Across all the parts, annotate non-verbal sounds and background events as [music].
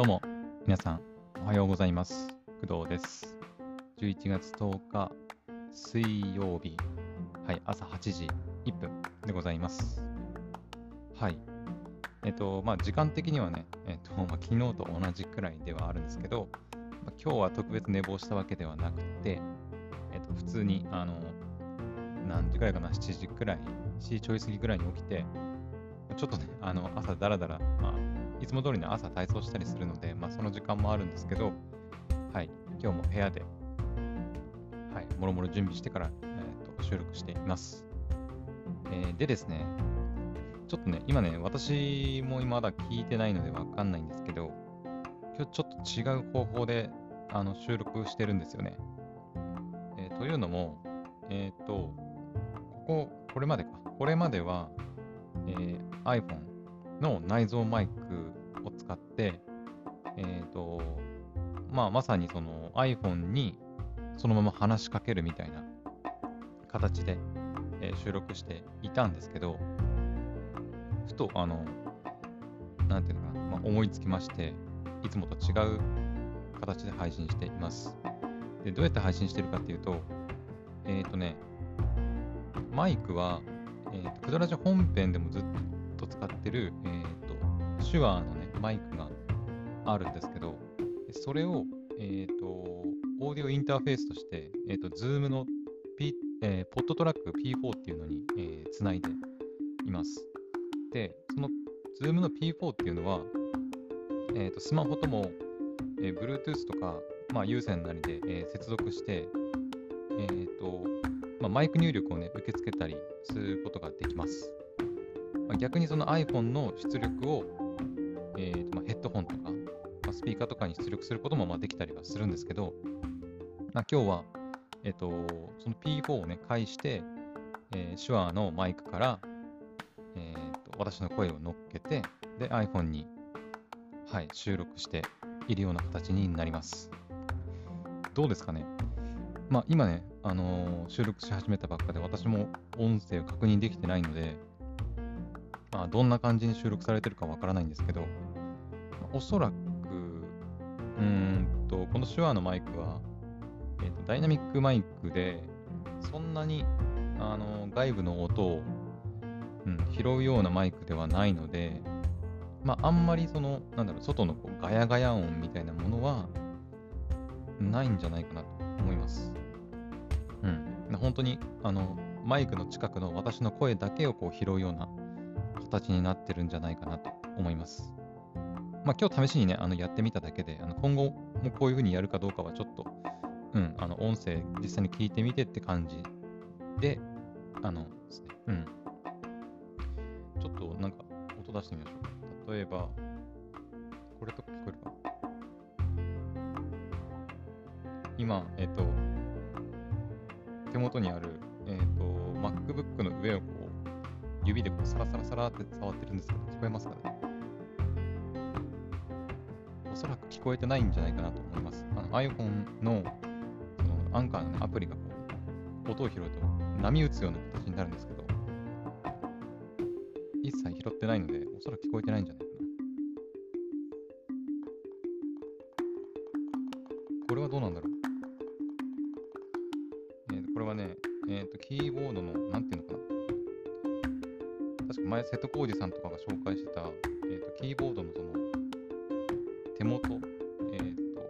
どうも、皆さん、おはようございます。工藤です。11月10日、水曜日、はい、朝8時1分でございます。はい。えっと、まあ、時間的にはね、えっと、まあ、昨日と同じくらいではあるんですけど、まあ、今日は特別寝坊したわけではなくて、えっと、普通に、あの、何時くらいかな、7時くらい、7時ちょい過ぎくらいに起きて、ちょっとね、あの、朝だらだら、まあ、いつも通りの朝体操したりするので、まあ、その時間もあるんですけど、はい、今日も部屋で、はい、もろもろ準備してから、えー、と収録しています。えーでですね、ちょっとね、今ね、私もまだ聞いてないのでわかんないんですけど、今日ちょっと違う方法であの収録してるんですよね。えーというのも、えっ、と、ここ、これまでか、これまでは、えー iPhone の内蔵マイクを使って、えっ、と、まあ、まさにその iPhone にそのまま話しかけるみたいな形で、えー収録していたんですけど、ふと、あの、なんていうのかな、まあ、思いつきまして、いつもと違う形で配信しています。で、どうやって配信してるかっていうと、えっ、とね、マイクは、えーと、クドラジ本編でもずっと使ってる、えーと、手話のね、マイクがあるんですけど、それを、えーと、オーディオインターフェースとして、えーと、Zoom の、P えーポットトラック P4 っていうのに、えーつないでいます。で、その Zoom の P4 っていうのは、えーと、スマホとも、えー Bluetooth とか、まあ、有線なりで、えー接続して、えーとまあ、マイク入力をね、受け付けたりすることができます。まあ、逆にその iPhone の出力を、えーとまあ、ヘッドホンとか、まあ、スピーカーとかに出力することもまあできたりはするんですけど、まあ、今日は、えっ、と、その P4 をね、介して、えー手話のマイクから、えーと私の声を乗っけて、で、iPhone に、はい、収録しているような形になります。どうですかね？まあ、今ね、あのー収録し始めたばっかで、私も音声を確認できてないので、まあ、どんな感じに収録されてるかわからないんですけど、まあおそらく、うんと、この手話のマイクは、えーとダイナミックマイクで、そんなに、あの外部の音を、うん、拾うようなマイクではないので、まあ、あんまりその、なんだろう、外のこうガヤガヤ音みたいなものは、ないんじゃないかなと思います。うん。本当に、あの、マイクの近くの私の声だけをこう拾うような形になってるんじゃないかなと思います。まあ、今日試しにね、あのやってみただけで、あの今後もこういう風にやるかどうかはちょっと、うん、あの、音声実際に聞いてみてって感じで、あの、うん。ちょっとなんか音出してみましょう。例えば、これとか聞こえるか今、えっ、と、手元にある、えっ、と、MacBook の上をこう、指でこうサラサラサラって触ってるんですけど、聞こえますかね？おそらく聞こえてないんじゃないかなと思います。あの iPhone のそのアンカーの、ね、アプリがこう音を拾うと波打つような形になるんですけど、一切拾ってないので、おそらく聞こえてないんじゃない？瀬戸康史さんとかが紹介してた、えっ、と、キーボードのその、手元、えっ、と、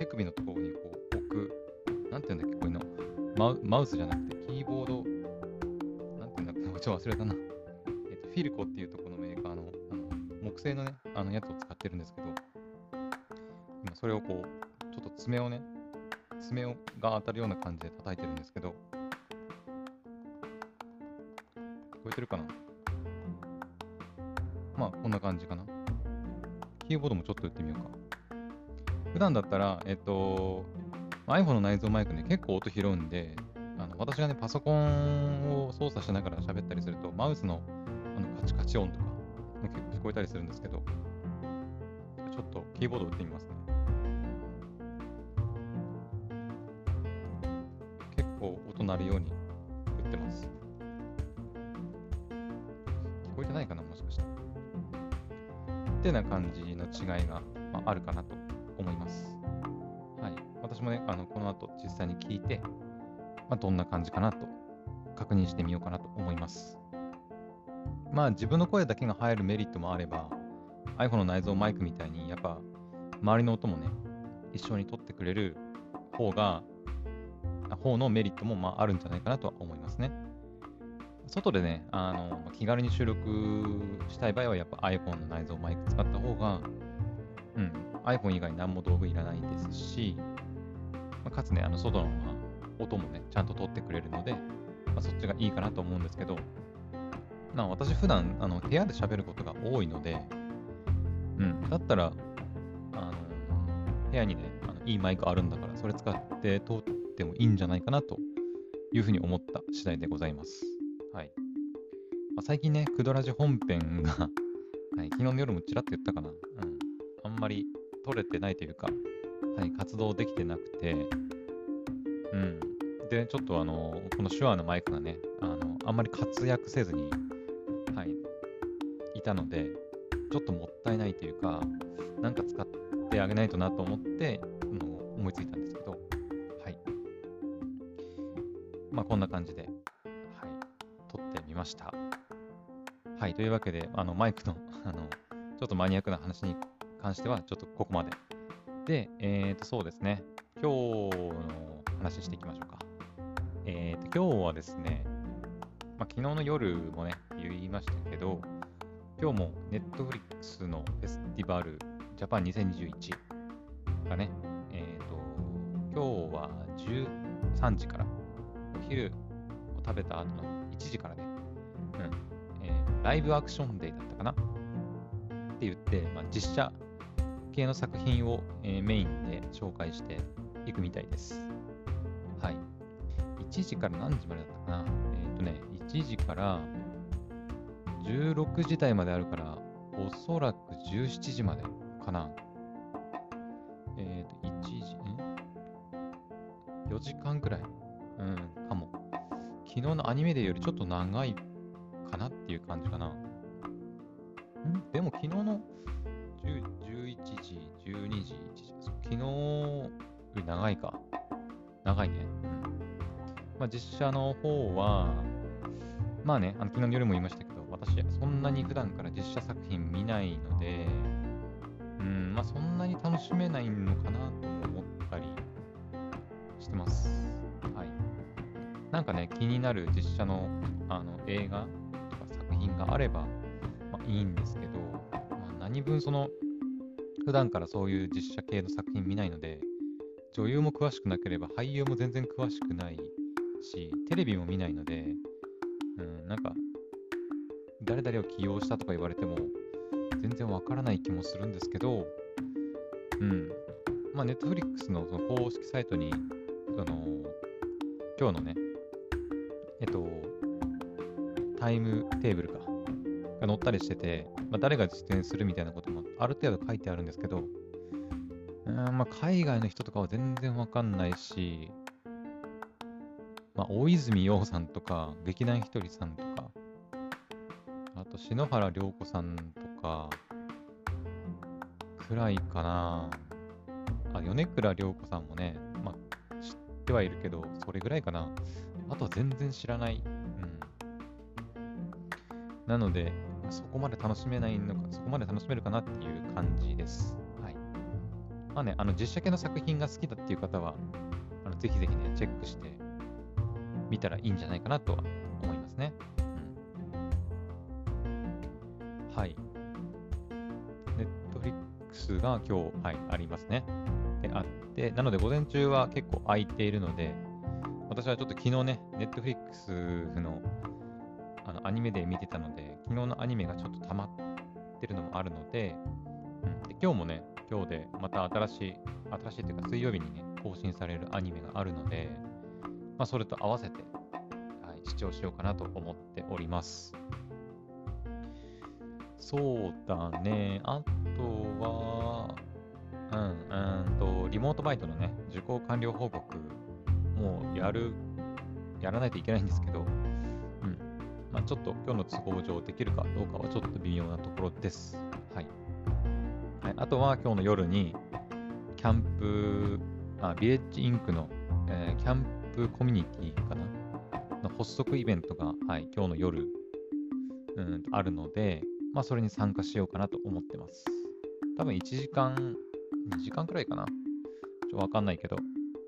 手首のところにこう置く、なんていうんだっけ、こういうの。マウマウスじゃなくて、キーボード、なんていうんだっけ、ちょっと忘れたな。えっ、と、フィルコっていうところのメーカーの、あの、木製のね、あのやつを使ってるんですけど、今それをこう、ちょっと爪をね、爪をが当たるような感じで叩いてるんですけど、聞こえてるかな？まあ、こんな感じかな。キーボードもちょっと打ってみようか。普段だったら、えっと、iPhone の内蔵マイクね、結構音拾うんで、あの私がね、パソコンを操作しながら喋ったりすると、マウスのあのカチカチ音とかも結構聞こえたりするんですけど、ちょっとキーボード打ってみますね。結構音鳴るように打ってます。聞こえてないかなて。な感じの違いが、ままあ、あるかなと思います。はい。私もね、あのこの後実際に聞いて、まあ、どんな感じかなと確認してみようかなと思います。まあ自分の声だけが入るメリットもあれば、iPhone の内蔵マイクみたいに、やっぱ周りの音もね、一緒に撮ってくれる方が、方のメリットもまああるんじゃないかなとは思いますね。外でね、あの気軽に収録したい場合は、やっぱ iPhone の内蔵マイク使った方が、うん、iPhone 以外何も道具いらないですし、まあ、かつね、あの外の、音もね、ちゃんと撮ってくれるので、まあ、そっちがいいかなと思うんですけど、まあ、私普段あの部屋で喋ることが多いので、うん、だったら、あの部屋にねあの、いいマイクあるんだから、それ使って通ってもいいんじゃないかなというふうに思った次第でございます。はい。まあ、最近ね、クドラジ本編が [laughs] はい、昨日の夜もちらっと言ったかな。うん。あんまり撮れてないというか、はい、活動できてなくて、うん。で、ちょっとあの、この手話のマイクがね、あの、あんまり活躍せずに、はい、いたので、ちょっともったいないというか、なんか使ってあげないとなと思って、の思いついたんですけど、はい。まあ、こんな感じで、ました。はい、というわけで、あの、マイクの [laughs] あの、ちょっとマニアックな話に関しては、ちょっとここまで。で、えっ、ー、と、そうですね。今日の話していきましょうか。えっ、ー、と、今日はですね、まあ、昨日の夜もね、言いましたけど、今日も Netflix のフェスティバルジャパン2021がね、えっ、ー、と、今日は13時から、お昼を食べた後の1時からね、ライブアクションデーだったかな？って言って、まあ、実写系の作品を、えー、メインで紹介していくみたいです。はい。1時から何時までだったかな？えっ、ー、とね、1時から16時台まであるから、おそらく17時までかな。えっ、ー、と、1時、ん ?4 時間くらい？うん、かも。昨日のアニメデーよりちょっと長いかなっていう感じかな。んでも昨日の10 11時、12時、1時、昨日より長いか。長いね。うん。まあ実写の方は、まあね、あの昨日の夜も言いましたけど、私、そんなに普段から実写作品見ないので、うん、まあそんなに楽しめないのかなと思ったりしてます。はい。なんかね、気になる実写のあの映画品があれば、まあ、いいんですけど、まあ、何分その、普段からそういう実写系の作品見ないので、女優も詳しくなければ俳優も全然詳しくないし、テレビも見ないので、うん、なんか誰々を起用したとか言われても、全然わからない気もするんですけど、うん。まあ、ネットフリックスのその公式サイトに、その、今日のね、えっと、タイムテーブルか、が載ったりしてて、まあ、誰が実演するみたいなこともある程度書いてあるんですけど、うん、まあ、海外の人とかは全然わかんないし、まあ、大泉洋さんとか、劇団ひとりさんとか、あと篠原涼子さんとか、くらいかな。あ、米倉涼子さんもね、まあ、知ってはいるけど、それぐらいかな。あとは全然知らない。うん。なので、そこまで楽しめないのか、そこまで楽しめるかなっていう感じです。はい。まあね、あの実写系の作品が好きだっていう方は、あのぜひぜひね、チェックしてみたらいいんじゃないかなとは思いますね。はい。ネットフリックスが今日、はい、ありますね。で、あって、なので午前中は結構空いているので、私はちょっと昨日ね、ネットフリックスのあのアニメで見てたので、昨日のアニメがちょっと溜まってるのもあるので、うん、で今日もね、今日でまた新しい、新しいというか水曜日にね、更新されるアニメがあるので、まあ、それと合わせて、はい、視聴しようかなと思っております。そうだね。あとは、うん、うんと、リモートバイトのね、受講完了報告、もうやる、やらないといけないんですけど、ちょっと今日の都合上できるかどうかはちょっと微妙なところです。はい。はい、あとは今日の夜に、キャンプ、あビレッジインクの、えー、キャンプコミュニティかな？の発足イベントが、はい、今日の夜、うんあるので、まあ、それに参加しようかなと思ってます。多分1時間、2時間くらいかな？ちょっとわかんないけど、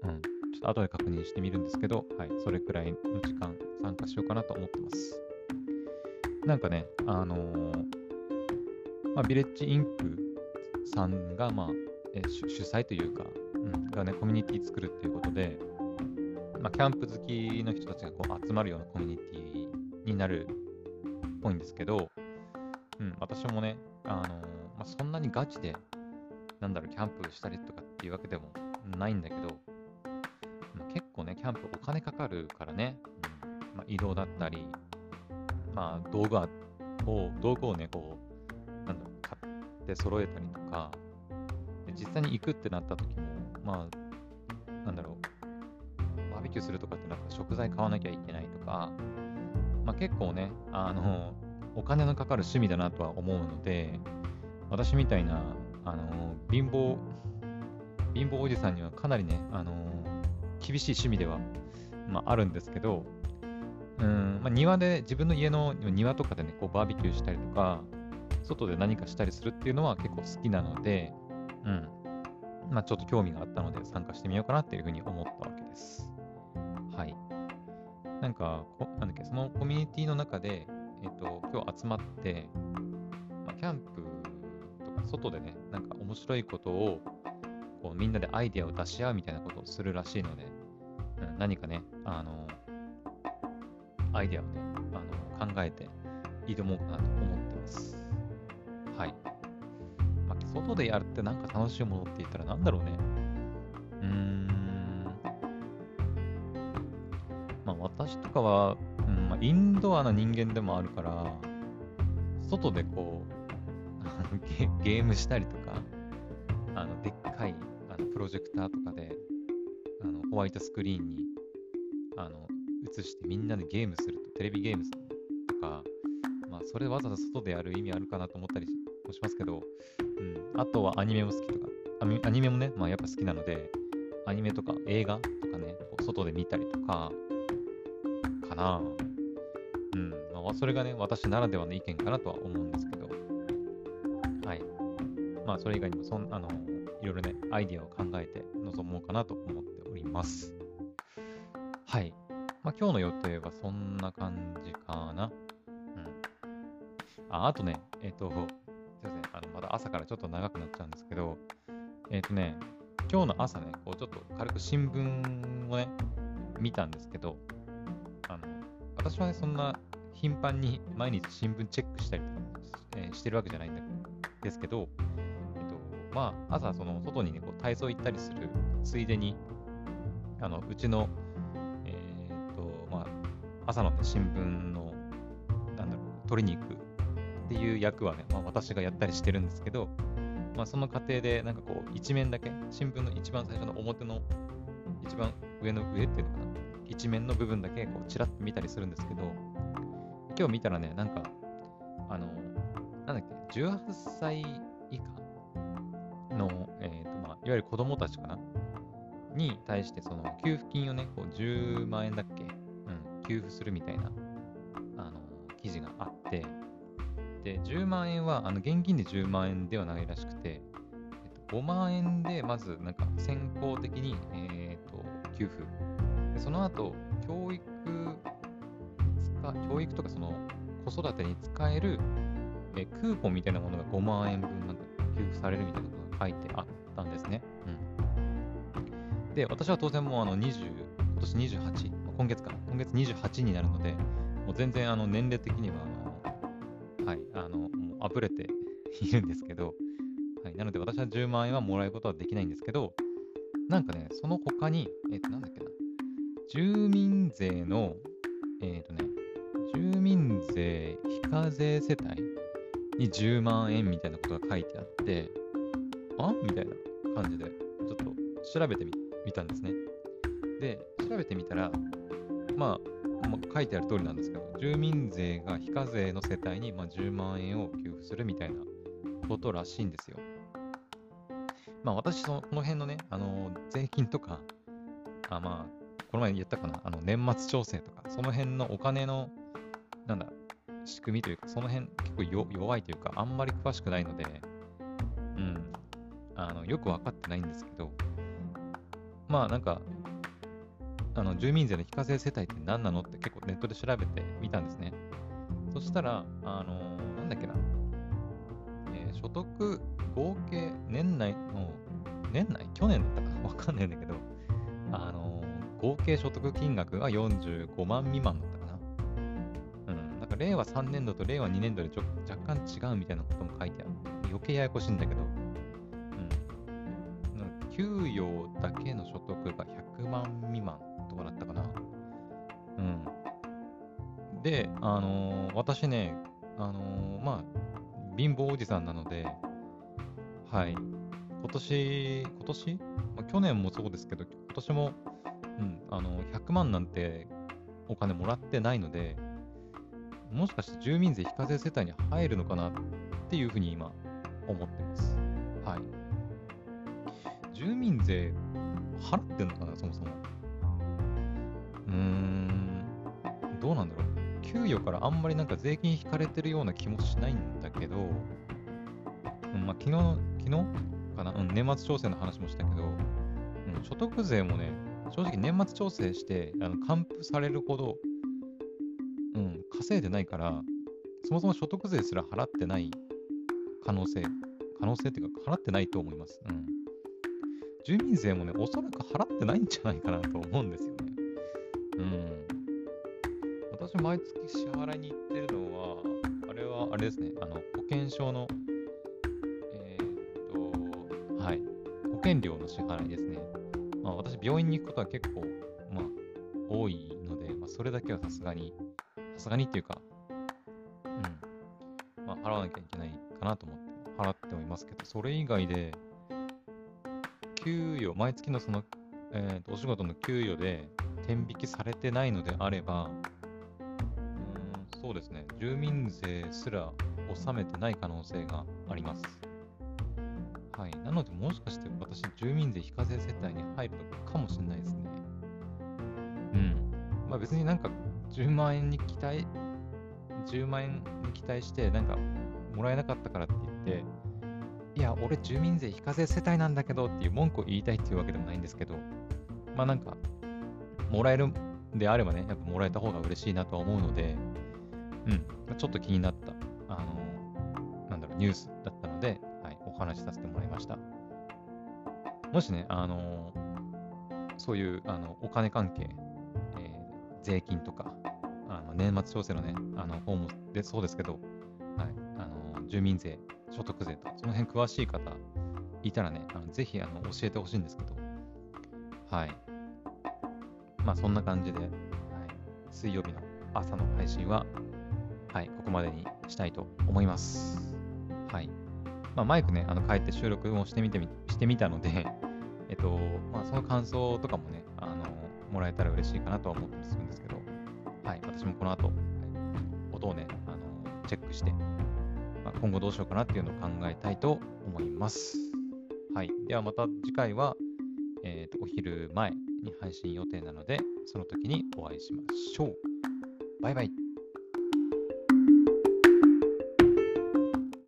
うん。ちょっと後で確認してみるんですけど、はい、それくらいの時間参加しようかなと思ってます。なんかね、あのー、まあ、ビレッジインクさんが、まあ、え主主催というか、うん、がね、コミュニティ作るっていうことで、まあ、キャンプ好きの人たちがこう集まるようなコミュニティになるっぽいんですけど、うん、私もね、あのー、まあ、そんなにガチで、なんだろう、キャンプしたりとかっていうわけでもないんだけど、まあ、結構ね、キャンプお金かかるからね、うんまあ、移動だったり、まあ、道具を、道具をね、こう、なんだろう、買って揃えたりとか、で実際に行くってなった時も、まあ、なんだろう、バーベキューするとかってなったら食材買わなきゃいけないとか、まあ、結構ね、あの、お金のかかる趣味だなとは思うので、私みたいな、あの、貧乏、貧乏おじさんにはかなりね、あの、厳しい趣味では、まあ、あるんですけど、うん、まあ、庭で、自分の家の庭とかでね、こうバーベキューしたりとか、外で何かしたりするっていうのは結構好きなので、うん。まあ、ちょっと興味があったので参加してみようかなっていうふうに思ったわけです。はい。なんか、こなんだっけ、そのコミュニティの中で、えっ、ー、と、今日集まって、まあ、キャンプとか外でね、なんか面白いことを、こうみんなでアイデアを出し合うみたいなことをするらしいので、うん、何かね、あの、アイデアをね、あの考えて挑もうかなと思ってます。はい。まあ、外でやるってなんか楽しいものって言ったらなんだろうね。うーん。まあ私とかは、うんまあ、インドアな人間でもあるから、外でこうゲ、ゲームしたりとか、あの、でっかいあのプロジェクターとかで、あのホワイトスクリーンにあの映してみんなでゲームすると、テレビゲームするとか、まあ、それわざわざ外でやる意味あるかなと思ったりもしますけど、うん、あとはアニメも好きとか、アニメもね、まあ、やっぱ好きなので、アニメとか映画とかね、外で見たりとか、かなうん、まあ、それがね、私ならではの意見かなとは思うんですけど、はい。まあ、それ以外にもそん、あの、いろいろね、アイディアを考えて臨もうかなと思っております。はい。まあ、今日の予定はそんな感じかな。うん。あ、あとね、えっ、ー、と、すいません。あの、まだ朝からちょっと長くなっちゃうんですけど、えっ、ー、とね、今日の朝ね、こうちょっと軽く新聞をね、見たんですけど、あの、私はね、そんな頻繁に毎日新聞チェックしたり、えー、してるわけじゃないんですけど、えっ、と、まあ、朝、その、外にね、こう体操行ったりするついでに、あの、うちの朝の、新聞の、なんだろう、取りに行くっていう役はね、まあ、私がやったりしてるんですけど、まあ、その過程で、なんかこう、一面だけ、新聞の一番最初の表の、一番上の上っていうのかな、一面の部分だけ、こう、ちらっと見たりするんですけど、今日見たらね、なんか、あの、なんだっけ、18歳以下の、え、ー、と、まあ、いわゆる子供たちかな？に対して、その、給付金をね、こう、10万円だっけ給付するみたいな、あの、記事があって、で、10万円は、あの、現金で10万円ではないらしくて、えっと、5万円で、まず、なんか、先行的に、えっ、と、給付。で、その後、教育、教育とか、その、子育てに使える、えクーポンみたいなものが5万円分なんか給付されるみたいなことが書いてあったんですね。うん。で、私は当然もうあの20、今年28、今月か、今月28になるので、もう全然あの年齢的には、あのはい、あの、もう溢れて [laughs] いるんですけど、はい、なので私は10万円はもらえることはできないんですけど、なんかね、その他に、えっ、と、なんだっけな、住民税の、えっ、とね、住民税非課税世帯に10万円みたいなことが書いてあって、あ？みたいな感じで、ちょっと調べてみたんですね。で、調べてみたら、まあ、まあ、書いてある通りなんですけど、住民税が非課税の世帯にま10万円を給付するみたいなことらしいんですよ。まあ私、そのこの辺のね、あの、税金とか、あまあ、この前言ったかな、あの、年末調整とか、その辺のお金の、なんだ、仕組みというか、その辺結構よ弱いというか、あんまり詳しくないので、うん、あの、よく分かってないんですけど、まあなんか、あの住民税の非課税世帯って何なのって結構ネットで調べてみたんですね。そしたら、あのー、なんだっけな、えー、所得合計年内の、年内？去年だったか？[laughs] わかんないんだけど、あのー、合計所得金額が45万未満だったかな。うん、なんか令和3年度と令和2年度でちょ若干違うみたいなことも書いてある。余計ややこしいんだけど、うん。給与だけの所得が100万未満とかだったかな。うん。で、あのー、私ね、あのー、まあ、貧乏おじさんなので、はい。今年、今年、まあ、去年もそうですけど、今年も、うん、あの、100万なんてお金もらってないので、もしかして住民税非課税世帯に入るのかなっていうふうに今思ってます。はい。住民税払ってんのかな、そもそも。どうなんだろう。給与からあんまりなんか税金引かれてるような気もしないんだけど、うん、まあ、昨日、昨日かな、うん、年末調整の話もしたけど、うん、所得税もね、正直年末調整してあの還付されるほど、うん、稼いでないから、そもそも所得税すら払ってない可能性、可能性っていうか払ってないと思います。うん。住民税もね、おそらく払ってないんじゃないかなと思うんですよね。うん。私、毎月支払いに行ってるのは、あれは、あれですね、あの、保険証の、えー、っと、はい、保険料の支払いですね。まあ、私、病院に行くことは結構、まあ、多いので、まあ、それだけはさすがに、さすがにっていうか、うん、まあ、払わなきゃいけないかなと思って払ってもいますけど、それ以外で、給与、毎月のその、えー、とお仕事の給与で天引きされてないのであれば、そうですね。住民税すら納めてない可能性があります。はい。なので、もしかして私、住民税非課税世帯に入るかもしれないですね。うん。まあ別になんか10万円に期待、10万円に期待して、なんかもらえなかったからって言って、いや、俺住民税非課税世帯なんだけどっていう文句を言いたいっていうわけでもないんですけど、まあなんか、もらえるんであればね、やっぱもらえた方が嬉しいなとは思うので、うん、ちょっと気になった、あのなんだろう、ニュースだったので、はい、お話しさせてもらいました。もしね、あのそういうあのお金関係、えー、税金とか、あの年末調整のね、あの方もでそうですけど、はい、あの住民税、所得税とか、その辺詳しい方いたらね、あのぜひあの教えてほしいんですけど、はい。まあそんな感じで、はい、水曜日の朝の配信ははい、ここまでにしたいと思います。はい。まあ、マイクね、あの、帰って収録もしてみてみ、してみたので、えっと、まあ、その感想とかもね、あの、もらえたら嬉しいかなとは思ったりするんですけど、はい、私もこの後、音をね、あの、チェックして、まあ、今後どうしようかなっていうのを考えたいと思います。はい。ではまた次回は、えっ、ー、と、お昼前に配信予定なので、その時にお会いしましょう。バイバイ。